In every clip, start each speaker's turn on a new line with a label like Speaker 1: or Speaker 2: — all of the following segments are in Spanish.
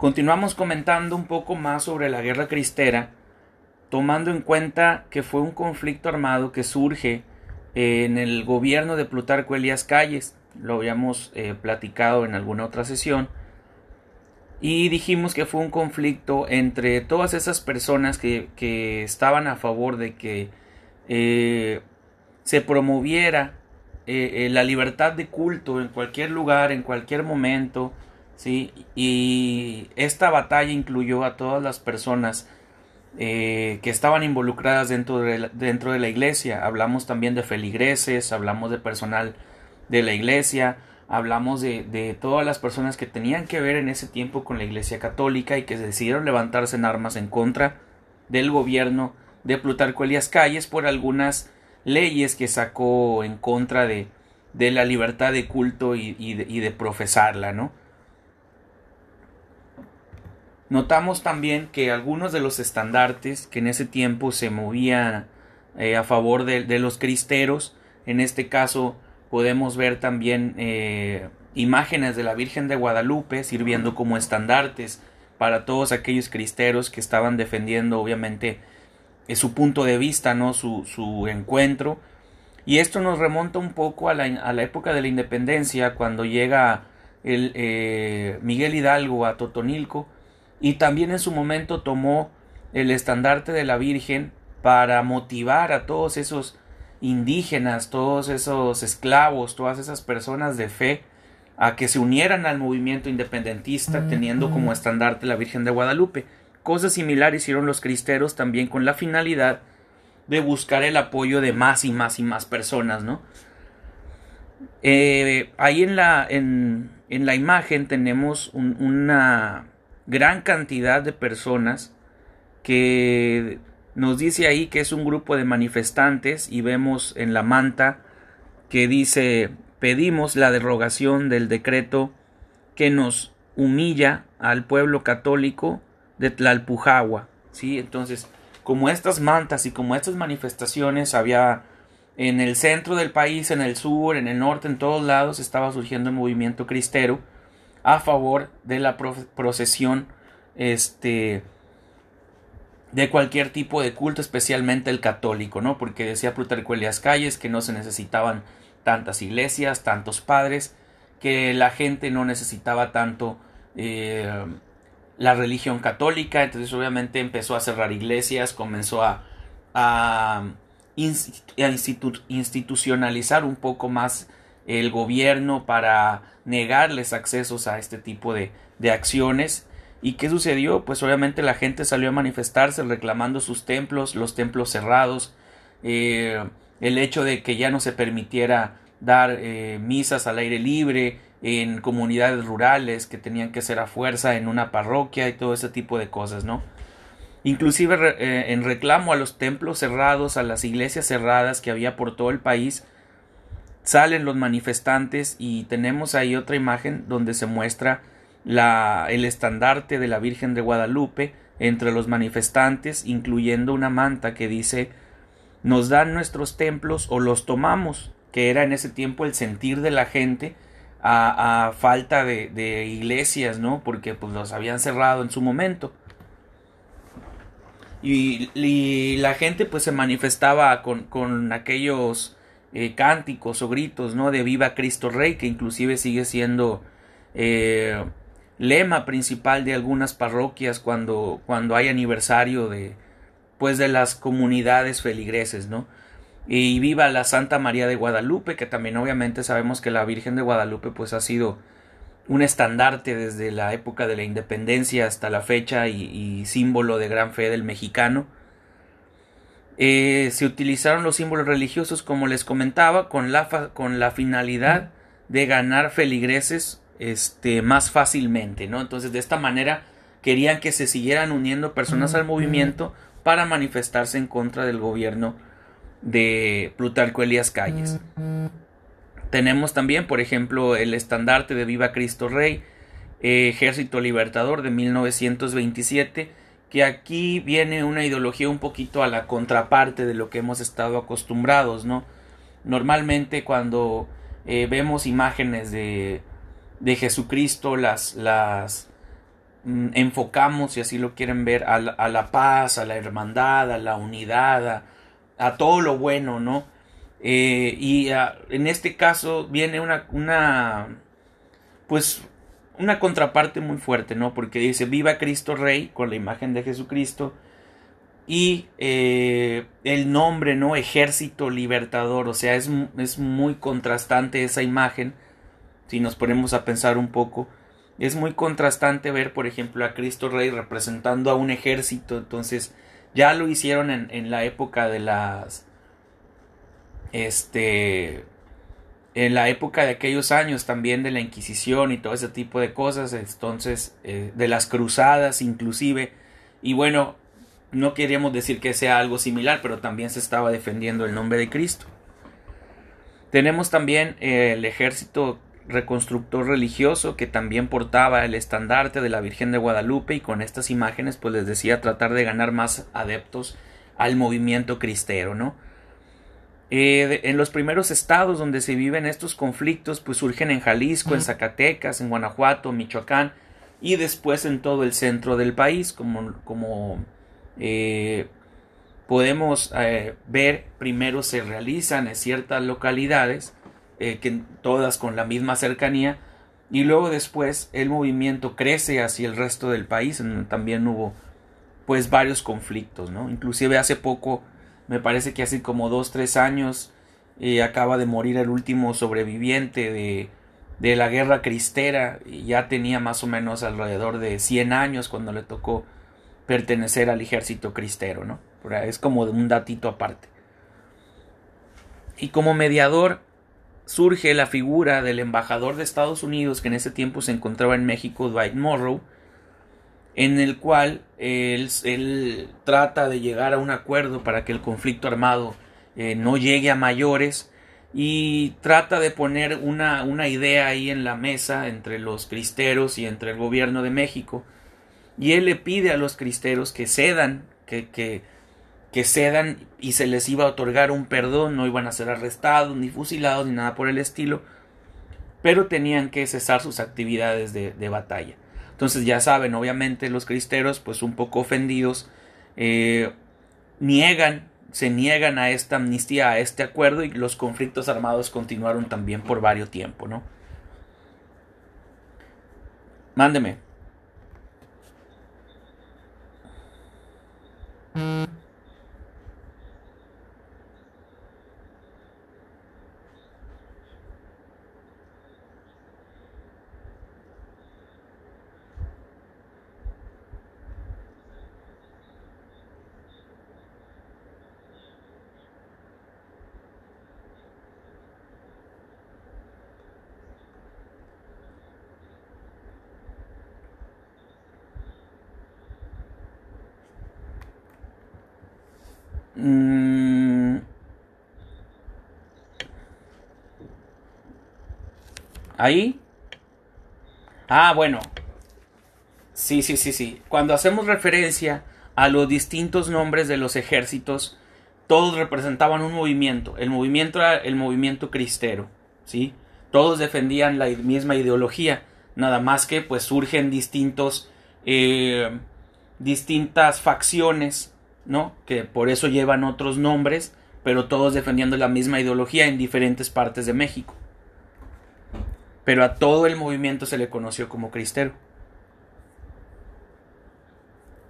Speaker 1: Continuamos comentando un poco más sobre la guerra cristera, tomando en cuenta que fue un conflicto armado que surge en el gobierno de Plutarco Elías Calles, lo habíamos eh, platicado en alguna otra sesión, y dijimos que fue un conflicto entre todas esas personas que, estaban a favor de que eh, se promoviera eh, la libertad de culto en cualquier lugar, en cualquier momento, ¿sí? y esta batalla incluyó a todas las personas eh, que estaban involucradas dentro de, la, dentro de la iglesia. Hablamos también de feligreses, hablamos de personal de la iglesia, hablamos de, todas las personas que tenían que ver en ese tiempo con la iglesia católica y que decidieron levantarse en armas en contra del gobierno de Plutarco Elías Calles por algunas leyes que sacó en contra de, de la libertad de culto y, de, y de profesarla, ¿no? Notamos también que algunos de los estandartes que en ese tiempo se movían eh, a favor de, los cristeros, en este caso podemos ver también eh, imágenes de la Virgen de Guadalupe sirviendo como estandartes para todos aquellos cristeros que estaban defendiendo obviamente eh, su punto de vista, ¿no? Su, su, encuentro. Y esto nos remonta un poco a la, época de la independencia, cuando llega el, Miguel Hidalgo a Totonilco, y también en su momento tomó el estandarte de la Virgen para motivar a todos esos indígenas, todos esos esclavos, todas esas personas de fe a que se unieran al movimiento independentista teniendo como estandarte la Virgen de Guadalupe. Cosas similares hicieron los cristeros también con la finalidad de buscar el apoyo de más y más y más personas, ¿no? Eh, ahí en la, en, en la imagen tenemos una, gran cantidad de personas que nos dice ahí que es un grupo de manifestantes y vemos en la manta que dice pedimos la derogación del decreto que nos humilla al pueblo católico de Tlalpujagua. ¿sí? Entonces, como estas mantas y como estas manifestaciones había en el centro del país, en el sur, en el norte, en todos lados estaba surgiendo el movimiento cristero a favor de la procesión este de cualquier tipo de culto, especialmente el católico, ¿no? Porque decía Plutarco Elias Calles que no se necesitaban tantas iglesias, tantos padres, que la gente no necesitaba tanto eh, la religión católica, entonces obviamente empezó a cerrar iglesias, comenzó a, a, institucionalizar un poco más el gobierno para negarles accesos a este tipo de, de acciones. ¿Y qué sucedió? Pues obviamente la gente salió a manifestarse reclamando sus templos, los templos cerrados, eh, el hecho de que ya no se permitiera dar eh, misas al aire libre en comunidades rurales que tenían que ser a fuerza en una parroquia y todo ese tipo de cosas, ¿no? Inclusive eh, en reclamo a los templos cerrados, a las iglesias cerradas que había por todo el país, salen los manifestantes y tenemos ahí otra imagen donde se muestra la, el estandarte de la Virgen de Guadalupe entre los manifestantes, incluyendo una manta que dice nos dan nuestros templos o los tomamos, que era en ese tiempo el sentir de la gente a, falta de, de, iglesias, ¿no? Porque pues los habían cerrado en su momento. Y, y la gente pues se manifestaba con, con aquellos eh, cánticos o gritos, ¿no? De viva Cristo Rey, que inclusive sigue siendo eh, lema principal de algunas parroquias cuando, cuando hay aniversario de, pues, de las comunidades feligreses, ¿no? Y viva la Santa María de Guadalupe, que también obviamente sabemos que la Virgen de Guadalupe, pues, ha sido un estandarte desde la época de la independencia hasta la fecha y, y símbolo de gran fe del mexicano eh, se utilizaron los símbolos religiosos, como les comentaba, con la, con la finalidad de ganar feligreses este, más fácilmente, ¿no? Entonces, de esta manera querían que se siguieran uniendo personas al movimiento para manifestarse en contra del gobierno de Plutarco Elías Calles. Tenemos también, por ejemplo, el estandarte de Viva Cristo Rey, eh, Ejército Libertador de 1927, que aquí viene una ideología un poquito a la contraparte de lo que hemos estado acostumbrados, ¿no? Normalmente cuando eh, vemos imágenes de, de Jesucristo, las, las, mm, enfocamos, si así lo quieren ver, a la, paz, a la hermandad, a la unidad, a, todo lo bueno, ¿no? Eh, y ah, en este caso viene una, una, pues, una contraparte muy fuerte, ¿no? Porque dice, viva Cristo Rey, con la imagen de Jesucristo, y eh, el nombre, ¿no? Ejército Libertador, o sea, es, es muy contrastante esa imagen, si nos ponemos a pensar un poco, es muy contrastante ver, por ejemplo, a Cristo Rey representando a un ejército. Entonces, ya lo hicieron en, en la época de las. Este. En la época de aquellos años también de la Inquisición y todo ese tipo de cosas. Entonces, eh, de las cruzadas inclusive. Y bueno, no queríamos decir que sea algo similar, pero también se estaba defendiendo el nombre de Cristo. Tenemos también eh, el ejército reconstructor religioso que también portaba el estandarte de la Virgen de Guadalupe y con estas imágenes pues les decía tratar de ganar más adeptos al movimiento cristero, ¿no? Eh, en los primeros estados donde se viven estos conflictos pues surgen en Jalisco, en Zacatecas, en Guanajuato, Michoacán y después en todo el centro del país como, como eh, podemos eh, ver primero se realizan en ciertas localidades eh, que todas con la misma cercanía, y luego después el movimiento crece hacia el resto del país, en donde también hubo pues varios conflictos, ¿no? Inclusive hace poco, me parece que hace como dos, tres años, eh, acaba de morir el último sobreviviente de, de la guerra cristera, y ya tenía más o menos alrededor de 100 años cuando le tocó pertenecer al ejército cristero, ¿no? Es como un datito aparte. Y como mediador surge la figura del embajador de Estados Unidos que en ese tiempo se encontraba en México, Dwight Morrow, en el cual él, trata de llegar a un acuerdo para que el conflicto armado eh, no llegue a mayores y trata de poner una, una idea ahí en la mesa entre los cristeros y entre el gobierno de México y él le pide a los cristeros que cedan, que, que que cedan y se les iba a otorgar un perdón, no iban a ser arrestados, ni fusilados, ni nada por el estilo, pero tenían que cesar sus actividades de, batalla. Entonces ya saben, obviamente los cristeros, pues un poco ofendidos, eh, niegan, se niegan a esta amnistía, a este acuerdo, y los conflictos armados continuaron también por varios tiempo, ¿no? Mándeme. Mm. Ahí. Ah, bueno. Sí, sí, sí, sí. Cuando hacemos referencia a los distintos nombres de los ejércitos, todos representaban un movimiento. El movimiento era el movimiento cristero, ¿sí? Todos defendían la misma ideología, nada más que pues surgen distintos, eh, distintas facciones ¿no? Que por eso llevan otros nombres, pero todos defendiendo la misma ideología en diferentes partes de México. Pero a todo el movimiento se le conoció como cristero.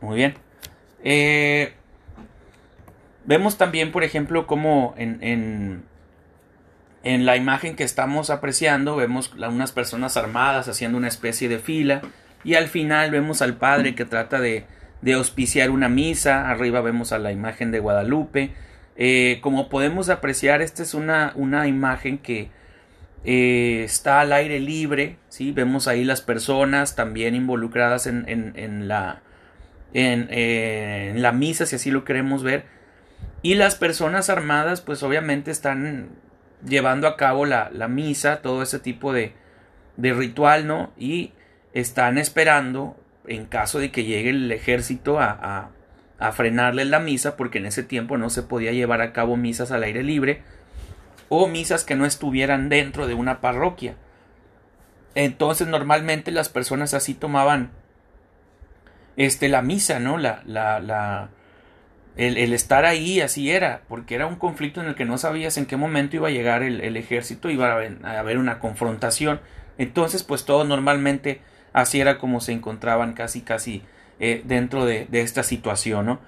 Speaker 1: Muy bien. Eh, vemos también, por ejemplo, como en, en, en, la imagen que estamos apreciando, vemos a unas personas armadas haciendo una especie de fila y al final vemos al padre que trata de, de auspiciar una misa. Arriba vemos a la imagen de Guadalupe. Eh, como podemos apreciar, esta es una, una imagen que eh, está al aire libre. ¿sí? Vemos ahí las personas también involucradas en, en, la, en, la misa, si así lo queremos ver. Y las personas armadas, pues obviamente están llevando a cabo la, la misa, todo ese tipo de, de ritual, ¿no? Y están esperando en caso de que llegue el ejército a, a, frenarle la misa, porque en ese tiempo no se podía llevar a cabo misas al aire libre o misas que no estuvieran dentro de una parroquia. Entonces normalmente las personas así tomaban este, la misa, ¿no? La, la, la, el, estar ahí así era, porque era un conflicto en el que no sabías en qué momento iba a llegar el, ejército, iba a haber, a haber, una confrontación. Entonces, pues todo normalmente así era como se encontraban casi, casi eh, dentro de, esta situación, ¿no?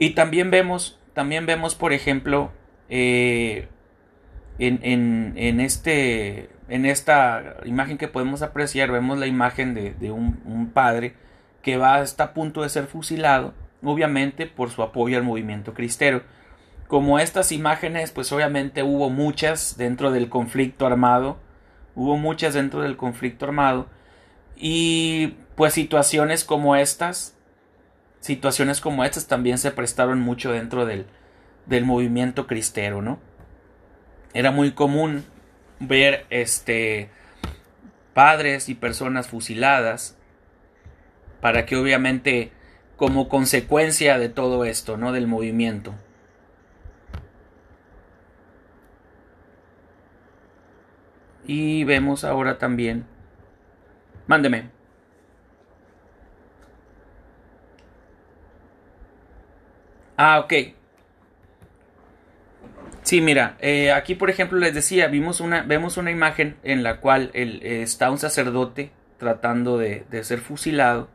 Speaker 1: Y también vemos, también vemos, por ejemplo, eh, en, en, en, este, en esta imagen que podemos apreciar, vemos la imagen de, de un, un padre que va está a punto de ser fusilado obviamente por su apoyo al movimiento cristero. Como estas imágenes, pues obviamente hubo muchas dentro del conflicto armado, hubo muchas dentro del conflicto armado, y pues situaciones como estas, situaciones como estas también se prestaron mucho dentro del, del movimiento cristero, ¿no? Era muy común ver este padres y personas fusiladas para que obviamente como consecuencia de todo esto, ¿no? Del movimiento. Y vemos ahora también. Mándeme. Ah, ok. Sí, mira, eh, aquí por ejemplo les decía, vimos una, vemos una imagen en la cual el, eh, está un sacerdote tratando de, de ser fusilado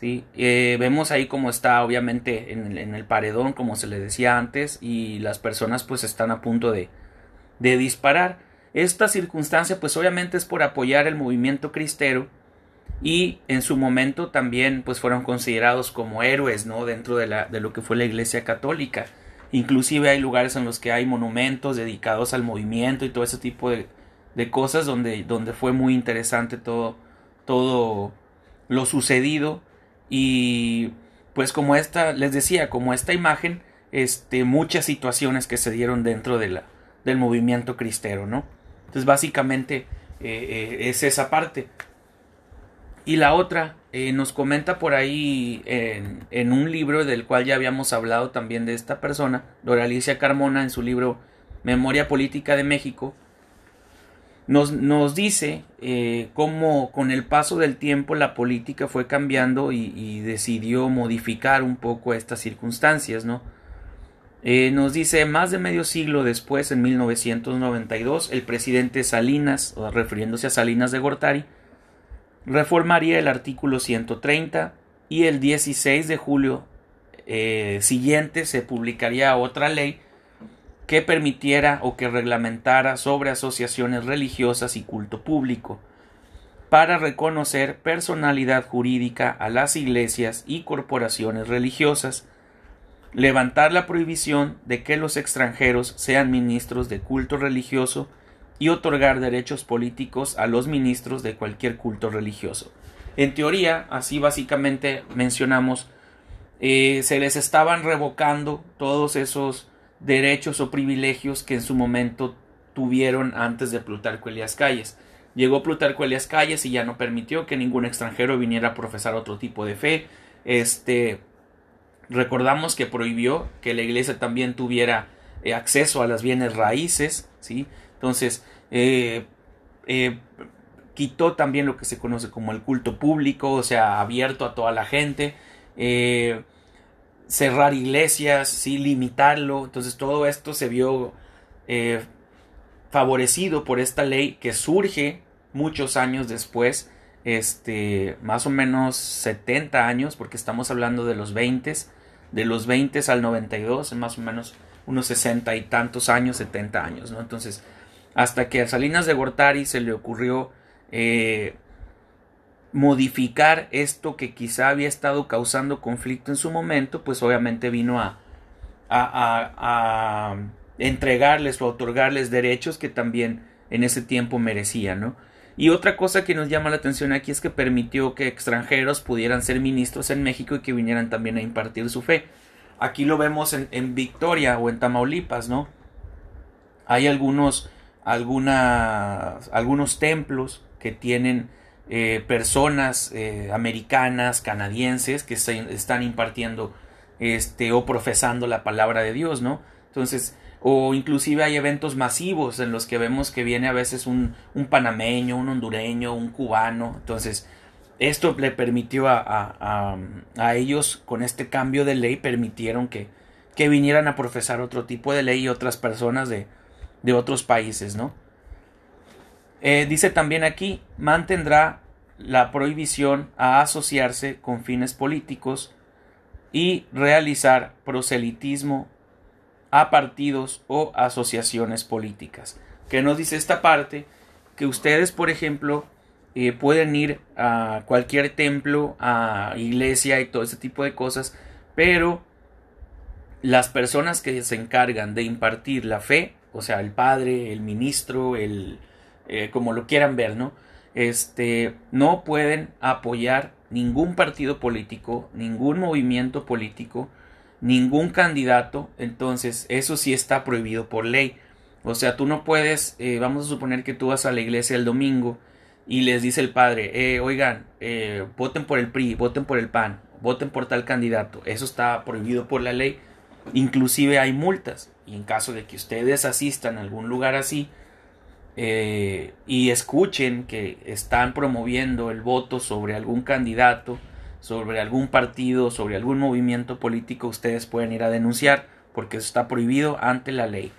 Speaker 1: ¿sí? Eh, vemos ahí cómo está obviamente en el, en el, paredón, como se le decía antes, y las personas pues están a punto de, de disparar. Esta circunstancia pues obviamente es por apoyar el movimiento cristero y en su momento también pues fueron considerados como héroes, ¿no? Dentro de, la, de lo que fue la Iglesia Católica. Inclusive hay lugares en los que hay monumentos dedicados al movimiento y todo ese tipo de, de cosas donde, donde fue muy interesante todo, todo lo sucedido y pues como esta, les decía, como esta imagen, este, muchas situaciones que se dieron dentro de la, del movimiento cristero, ¿no? Entonces básicamente eh, eh, es esa parte. Y la otra, eh, nos comenta por ahí en, un libro del cual ya habíamos hablado también de esta persona, Dora Alicia Carmona, en su libro Memoria Política de México, nos, nos dice cómo con el paso del tiempo la política fue cambiando y decidió modificar un poco estas circunstancias, ¿no? Eh, nos dice, más de medio siglo después, en 1992, el presidente Salinas, refiriéndose a Salinas de Gortari, reformaría el artículo 130 y el 16 de julio eh, siguiente se publicaría otra ley que permitiera o que reglamentara sobre asociaciones religiosas y culto público, para reconocer personalidad jurídica a las iglesias y corporaciones religiosas, levantar la prohibición de que los extranjeros sean ministros de culto religioso y otorgar derechos políticos a los ministros de cualquier culto religioso. En teoría, así básicamente mencionamos, eh, se les estaban revocando todos esos derechos o privilegios que en su momento tuvieron antes de Plutarco Elias Calles. Llegó Plutarco Elias Calles y ya no permitió que ningún extranjero viniera a profesar otro tipo de fe. Este recordamos que prohibió que la iglesia también tuviera eh, acceso a las bienes raíces, ¿sí? Entonces, eh, eh, quitó también lo que se conoce como el culto público, o sea, abierto a toda la gente. Cerrar iglesias, sí, limitarlo. Entonces todo esto se vio favorecido por esta ley que surge muchos años después, este, más o menos 70 años, porque estamos hablando de los 20, de los 20 al 92, más o menos unos 60 y tantos años, 70 años, ¿no? Entonces, hasta que a Salinas de Gortari se le ocurrió eh, modificar esto que quizá había estado causando conflicto en su momento, pues obviamente vino a, a, a, entregarles o otorgarles derechos que también en ese tiempo merecían, ¿no? Y otra cosa que nos llama la atención aquí es que permitió que extranjeros pudieran ser ministros en México y que vinieran también a impartir su fe. Aquí lo vemos en, Victoria o en Tamaulipas, ¿no? Hay algunos, algunas, algunos templos que tienen eh, personas eh, americanas, canadienses, que se están impartiendo este, o profesando la palabra de Dios, ¿no? Entonces, o inclusive hay eventos masivos en los que vemos que viene a veces un, un panameño, un hondureño, un cubano, entonces esto le permitió a, a, ellos, con este cambio de ley, permitieron que, que, vinieran a profesar otro tipo de ley y otras personas de, de otros países, ¿no? Eh, dice también aquí, mantendrá la prohibición a asociarse con fines políticos y realizar proselitismo a partidos o asociaciones políticas. Que nos dice esta parte que ustedes, por ejemplo, eh, pueden ir a cualquier templo, a iglesia y todo ese tipo de cosas, pero las personas que se encargan de impartir la fe, o sea, el padre, el ministro, el eh, como lo quieran ver, ¿no? Este no pueden apoyar ningún partido político, ningún movimiento político, ningún candidato, entonces eso sí está prohibido por ley. O sea, tú no puedes, eh, vamos a suponer que tú vas a la iglesia el domingo y les dice el padre, eh, oigan, eh, voten por el PRI, voten por el PAN, voten por tal candidato. Eso está prohibido por la ley. Inclusive hay multas. Y en caso de que ustedes asistan a algún lugar así y escuchen que están promoviendo el voto sobre algún candidato, sobre algún partido, sobre algún movimiento político, ustedes pueden ir a denunciar porque eso está prohibido ante la ley.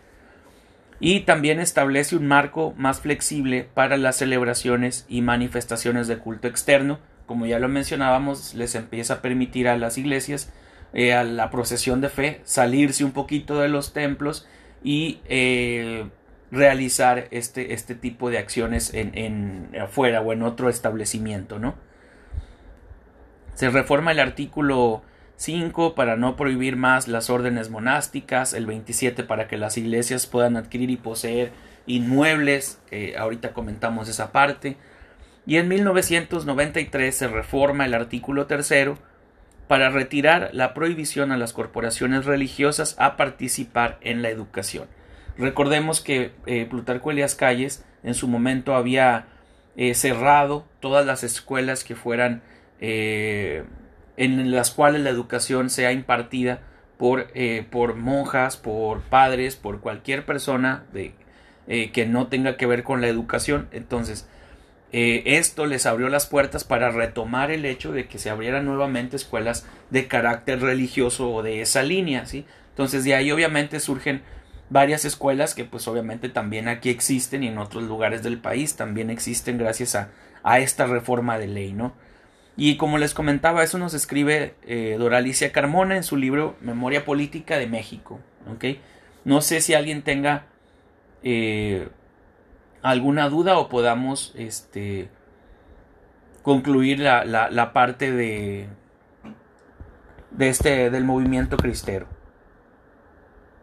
Speaker 1: Y también establece un marco más flexible para las celebraciones y manifestaciones de culto externo. Como ya lo mencionábamos, les empieza a permitir a las iglesias, eh, a la procesión de fe, salirse un poquito de los templos y eh, realizar este, este tipo de acciones en, en afuera o en otro establecimiento, ¿no? Se reforma el artículo 5 para no prohibir más las órdenes monásticas, el 27 para que las iglesias puedan adquirir y poseer inmuebles, ahorita comentamos esa parte, y en 1993 se reforma el artículo 3 para retirar la prohibición a las corporaciones religiosas a participar en la educación. Recordemos que eh, Plutarco Elias Calles en su momento había eh, cerrado todas las escuelas que fueran eh, en las cuales la educación sea impartida por, eh, por monjas, por padres, por cualquier persona eh, que no tenga que ver con la educación. Entonces, esto les abrió las puertas para retomar el hecho de que se abrieran nuevamente escuelas de carácter religioso o de esa línea, ¿sí? Entonces, de ahí obviamente surgen varias escuelas que pues obviamente también aquí existen y en otros lugares del país también existen gracias a, a esta reforma de ley, ¿no? Y como les comentaba, eso nos escribe eh, Doralicia Carmona en su libro Memoria Política de México. No sé si alguien tenga eh, alguna duda o podamos este, concluir la, la, la parte de, de este, del movimiento cristero.